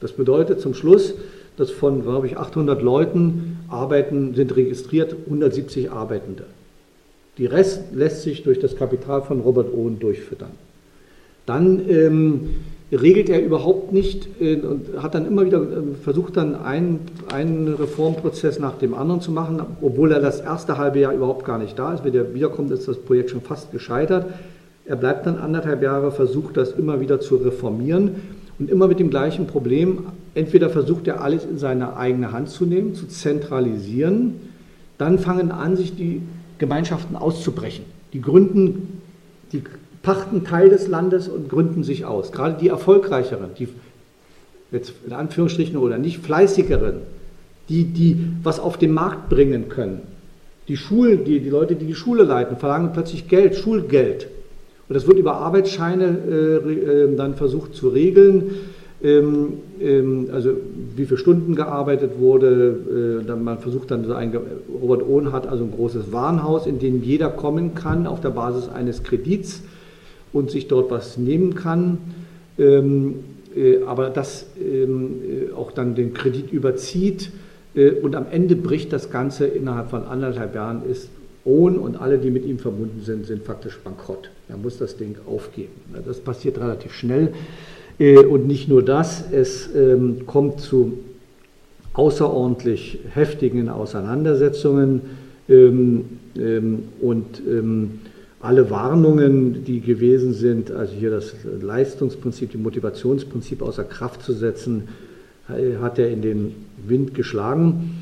Das bedeutet zum Schluss, dass von, glaube ich, 800 Leuten arbeiten, sind registriert 170 Arbeitende. Die Rest lässt sich durch das Kapital von Robert Owen durchfüttern. Dann ähm, regelt er überhaupt nicht äh, und hat dann immer wieder äh, versucht, dann einen, einen Reformprozess nach dem anderen zu machen, obwohl er das erste halbe Jahr überhaupt gar nicht da ist. Wenn er wiederkommt, ist das Projekt schon fast gescheitert. Er bleibt dann anderthalb Jahre, versucht das immer wieder zu reformieren und immer mit dem gleichen Problem. Entweder versucht er alles in seine eigene Hand zu nehmen, zu zentralisieren, dann fangen an, sich die Gemeinschaften auszubrechen. Die gründen, die pachten Teil des Landes und gründen sich aus. Gerade die erfolgreicheren, die jetzt in Anführungsstrichen oder nicht fleißigeren, die, die was auf den Markt bringen können. Die Schulen, die, die Leute, die die Schule leiten, verlangen plötzlich Geld, Schulgeld. Und das wird über Arbeitsscheine äh, äh, dann versucht zu regeln. Ähm, ähm, also wie viele Stunden gearbeitet wurde. Äh, dann man versucht dann so ein, Robert Ohn hat also ein großes Warenhaus, in dem jeder kommen kann auf der Basis eines Kredits und sich dort was nehmen kann. Ähm, äh, aber das äh, auch dann den Kredit überzieht. Und am Ende bricht das Ganze innerhalb von anderthalb Jahren, ist Ohn und alle, die mit ihm verbunden sind, sind faktisch bankrott. Er muss das Ding aufgeben. Das passiert relativ schnell. Äh, und nicht nur das, es ähm, kommt zu außerordentlich heftigen Auseinandersetzungen ähm, ähm, und alle Warnungen, die gewesen sind, also hier das Leistungsprinzip, die Motivationsprinzip außer Kraft zu setzen, hat er in den Wind geschlagen.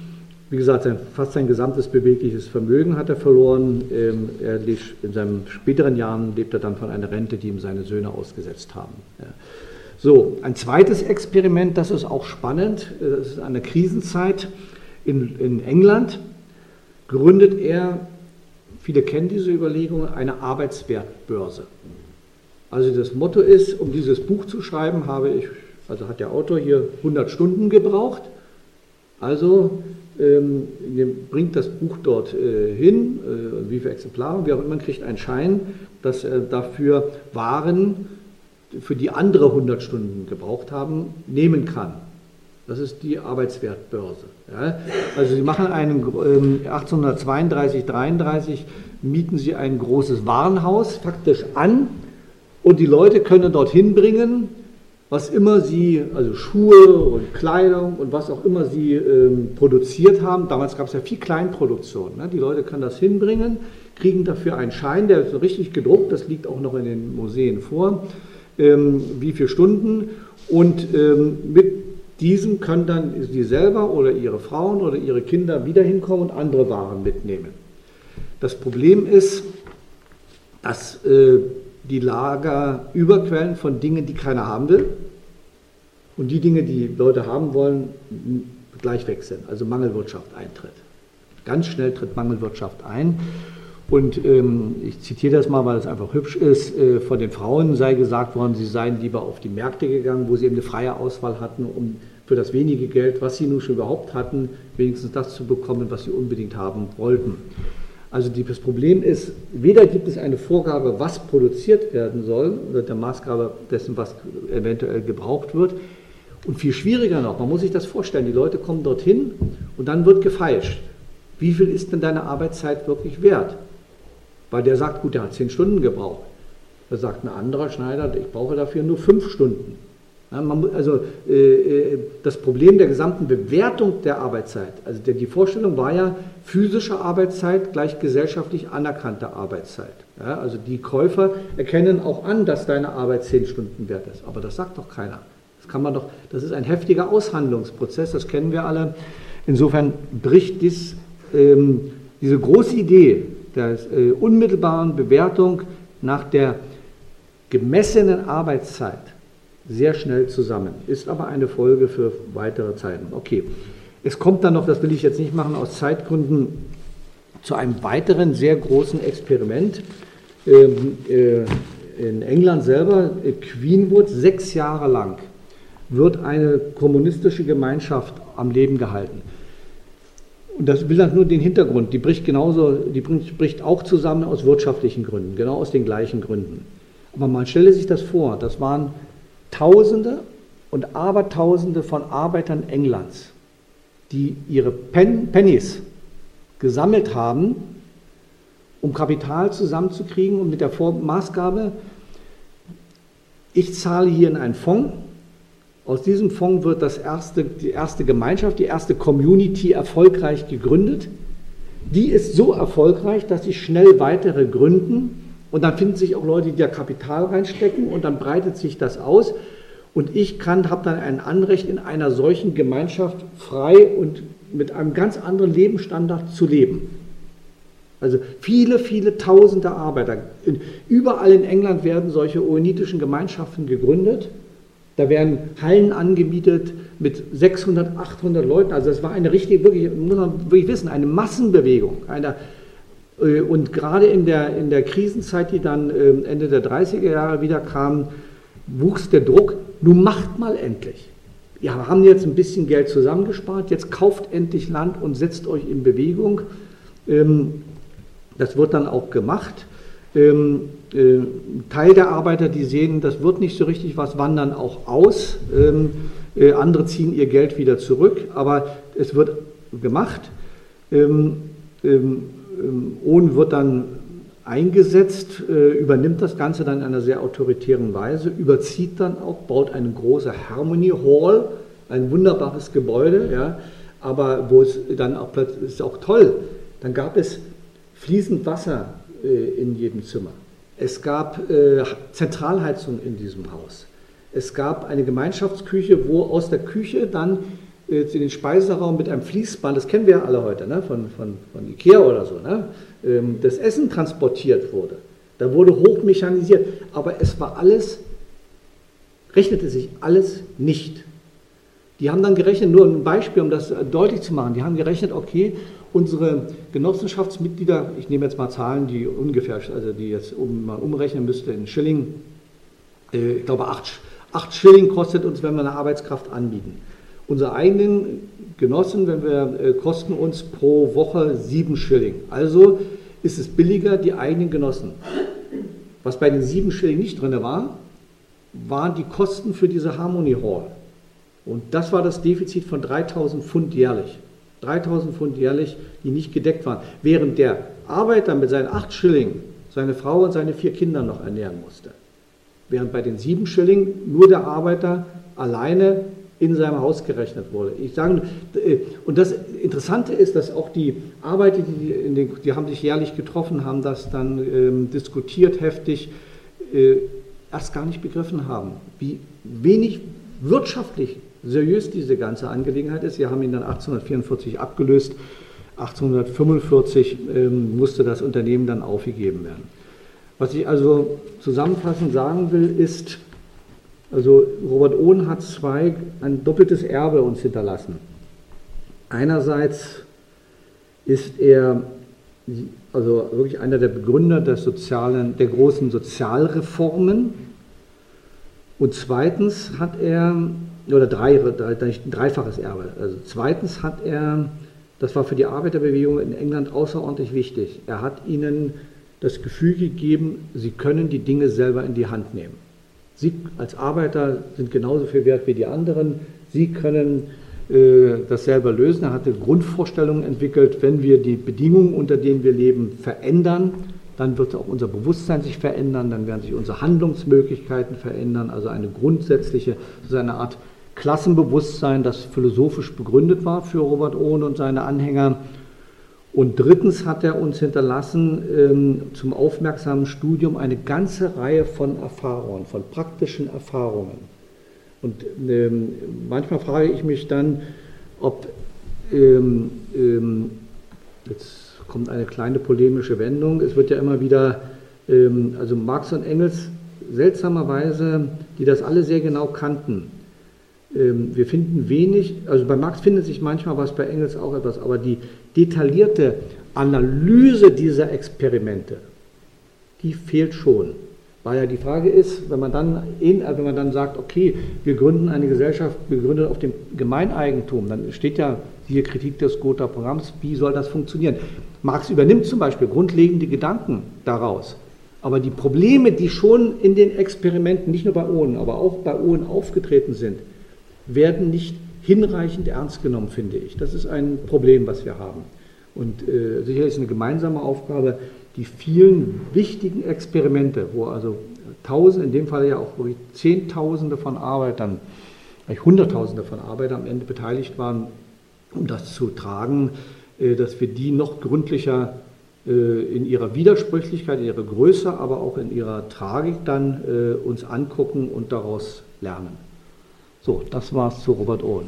Wie gesagt, fast sein gesamtes bewegliches Vermögen hat er verloren. Er in seinen späteren Jahren lebt er dann von einer Rente, die ihm seine Söhne ausgesetzt haben. So, ein zweites Experiment, das ist auch spannend, das ist eine Krisenzeit in, in England, gründet er, viele kennen diese Überlegung, eine Arbeitswertbörse. Also das Motto ist, um dieses Buch zu schreiben, habe ich, also hat der Autor hier 100 Stunden gebraucht. Also ähm, bringt das Buch dort äh, hin, äh, wie viele Exemplare, wie auch immer, kriegt einen Schein, dass er dafür Waren für die andere 100 Stunden gebraucht haben, nehmen kann. Das ist die Arbeitswertbörse. Ja. Also Sie machen einen, ähm, 1832, 33 mieten Sie ein großes Warenhaus faktisch an und die Leute können dorthin bringen, was immer sie, also Schuhe und Kleidung und was auch immer sie ähm, produziert haben. Damals gab es ja viel Kleinproduktion. Ne? Die Leute können das hinbringen, kriegen dafür einen Schein, der ist richtig gedruckt, das liegt auch noch in den Museen vor ähm, wie viele Stunden und ähm, mit diesem können dann Sie selber oder Ihre Frauen oder Ihre Kinder wieder hinkommen und andere Waren mitnehmen. Das Problem ist, dass äh, die Lager überquellen von Dingen, die keiner haben will. und die Dinge, die Leute haben wollen, gleich weg sind. Also Mangelwirtschaft eintritt. Ganz schnell tritt Mangelwirtschaft ein. Und ähm, ich zitiere das mal, weil es einfach hübsch ist. Äh, von den Frauen sei gesagt worden, sie seien lieber auf die Märkte gegangen, wo sie eben eine freie Auswahl hatten, um für das wenige Geld, was sie nun schon überhaupt hatten, wenigstens das zu bekommen, was sie unbedingt haben wollten. Also das Problem ist, weder gibt es eine Vorgabe, was produziert werden soll, oder der Maßgabe dessen, was eventuell gebraucht wird. Und viel schwieriger noch, man muss sich das vorstellen, die Leute kommen dorthin und dann wird gefeilscht. Wie viel ist denn deine Arbeitszeit wirklich wert? Weil der sagt, gut, der hat zehn Stunden gebraucht. Da sagt ein anderer Schneider, ich brauche dafür nur fünf Stunden. Ja, man, also äh, äh, das Problem der gesamten Bewertung der Arbeitszeit, also der, die Vorstellung war ja physische Arbeitszeit gleich gesellschaftlich anerkannte Arbeitszeit. Ja, also die Käufer erkennen auch an, dass deine Arbeit zehn Stunden wert ist, aber das sagt doch keiner. Das kann man doch, das ist ein heftiger Aushandlungsprozess, das kennen wir alle. Insofern bricht dies, ähm, diese große Idee der äh, unmittelbaren Bewertung nach der gemessenen Arbeitszeit sehr schnell zusammen. Ist aber eine Folge für weitere Zeiten. Okay, es kommt dann noch, das will ich jetzt nicht machen, aus Zeitgründen zu einem weiteren sehr großen Experiment. Ähm, äh, in England selber, Queenwood, sechs Jahre lang wird eine kommunistische Gemeinschaft am Leben gehalten. Und das will dann nur den Hintergrund. Die bricht genauso, die bricht auch zusammen aus wirtschaftlichen Gründen, genau aus den gleichen Gründen. Aber man stelle sich das vor, das waren Tausende und Abertausende von Arbeitern Englands, die ihre Pen Pennies gesammelt haben, um Kapital zusammenzukriegen und mit der Maßgabe, ich zahle hier in einen Fonds, aus diesem Fonds wird das erste, die erste Gemeinschaft, die erste Community erfolgreich gegründet. Die ist so erfolgreich, dass sie schnell weitere gründen und dann finden sich auch Leute, die da Kapital reinstecken und dann breitet sich das aus. Und ich kann, habe dann ein Anrecht, in einer solchen Gemeinschaft frei und mit einem ganz anderen Lebensstandard zu leben. Also viele, viele tausende Arbeiter. Überall in England werden solche oenitischen Gemeinschaften gegründet. Da werden Hallen angemietet mit 600, 800 Leuten. Also es war eine richtige, wirklich, muss man wirklich wissen, eine Massenbewegung. Eine, äh, und gerade in der, in der Krisenzeit, die dann ähm, Ende der 30er Jahre wieder kam, wuchs der Druck, nun macht mal endlich. Wir haben jetzt ein bisschen Geld zusammengespart, jetzt kauft endlich Land und setzt euch in Bewegung. Ähm, das wird dann auch gemacht. Ähm, äh, Teil der Arbeiter, die sehen, das wird nicht so richtig was, wandern auch aus. Äh, andere ziehen ihr Geld wieder zurück, aber es wird gemacht. Ähm, Ohn wird dann eingesetzt, äh, übernimmt das Ganze dann in einer sehr autoritären Weise, überzieht dann auch, baut eine große Harmony Hall, ein wunderbares Gebäude, ja, aber wo es dann auch plötzlich ist auch toll, dann gab es fließend Wasser in jedem Zimmer. Es gab äh, Zentralheizung in diesem Haus. Es gab eine Gemeinschaftsküche, wo aus der Küche dann in den Speiseraum mit einem Fließband, das kennen wir ja alle heute, ne? von, von, von Ikea oder so, ne? Ähm, das Essen transportiert wurde. Da wurde hochmechanisiert, aber es war alles, rechnete sich alles nicht. Die haben dann gerechnet, nur ein Beispiel, um das deutlich zu machen, die haben gerechnet, okay, unsere Genossenschaftsmitglieder, ich nehme jetzt mal Zahlen, die ungefähr, also die jetzt um, mal umrechnen müsste in Schilling, äh, ich glaube 8, 8 Schilling kostet uns, wenn wir eine Arbeitskraft anbieten. Unsere eigenen Genossen, wenn wir, äh, kosten uns pro Woche sieben Schilling. Also ist es billiger, die eigenen Genossen. Was bei den sieben Schilling nicht drin war, waren die Kosten für diese Harmony Hall. Und das war das Defizit von 3000 Pfund jährlich. 3000 Pfund jährlich, die nicht gedeckt waren. Während der Arbeiter mit seinen acht Schilling seine Frau und seine vier Kinder noch ernähren musste. Während bei den sieben Schilling nur der Arbeiter alleine in seinem Haus gerechnet wurde. Ich sage, äh, und das Interessante ist, dass auch die Arbeiter, die, den, die haben sich jährlich getroffen, haben das dann ähm, diskutiert heftig, äh, erst gar nicht begriffen haben, wie wenig wirtschaftlich seriös diese ganze Angelegenheit ist. Sie haben ihn dann 1844 abgelöst. 1845 ähm, musste das Unternehmen dann aufgegeben werden. Was ich also zusammenfassend sagen will, ist, Also Robert Ohn hat zwei, ein doppeltes Erbe uns hinterlassen. Einerseits ist er also wirklich einer der Begründer des sozialen, der großen Sozialreformen. Und zweitens hat er, oder drei, drei, dreifaches Erbe, also zweitens hat er, das war für die Arbeiterbewegung in England außerordentlich wichtig, er hat ihnen das Gefühl gegeben, sie können die Dinge selber in die Hand nehmen. Sie als Arbeiter sind genauso viel wert wie die anderen, sie können äh, das selber lösen. Er hatte Grundvorstellungen entwickelt, wenn wir die Bedingungen, unter denen wir leben, verändern, dann wird auch unser Bewusstsein sich verändern, dann werden sich unsere Handlungsmöglichkeiten verändern, also eine grundsätzliche, so eine Art Klassenbewusstsein, das philosophisch begründet war für Robert Owen und seine Anhänger. Und drittens hat er uns hinterlassen ähm, zum aufmerksamen Studium eine ganze Reihe von Erfahrungen, von praktischen Erfahrungen. Und ähm, manchmal frage ich mich dann, ob, ähm, ähm, jetzt kommt eine kleine polemische Wendung, es wird ja immer wieder, ähm, also Marx und Engels seltsamerweise, die das alle sehr genau kannten, wir finden wenig, also bei Marx findet sich manchmal was, bei Engels auch etwas, aber die detaillierte Analyse dieser Experimente, die fehlt schon. Weil ja die Frage ist, wenn man dann, in, wenn man dann sagt, okay, wir gründen eine Gesellschaft, wir gründen auf dem Gemeineigentum, dann steht ja hier Kritik des Gotha-Programms, wie soll das funktionieren? Marx übernimmt zum Beispiel grundlegende Gedanken daraus. Aber die Probleme, die schon in den Experimenten, nicht nur bei Owen, aber auch bei Owen aufgetreten sind, werden nicht hinreichend ernst genommen, finde ich. Das ist ein Problem, was wir haben. Und äh, sicherlich ist eine gemeinsame Aufgabe, die vielen wichtigen Experimente, wo also Tausende, in dem Fall ja auch Zehntausende von Arbeitern, eigentlich Hunderttausende von Arbeitern am Ende beteiligt waren, um das zu tragen, äh, dass wir die noch gründlicher äh, in ihrer Widersprüchlichkeit, in ihrer Größe, aber auch in ihrer Tragik dann äh, uns angucken und daraus lernen. So, das war's zu Robert Owen.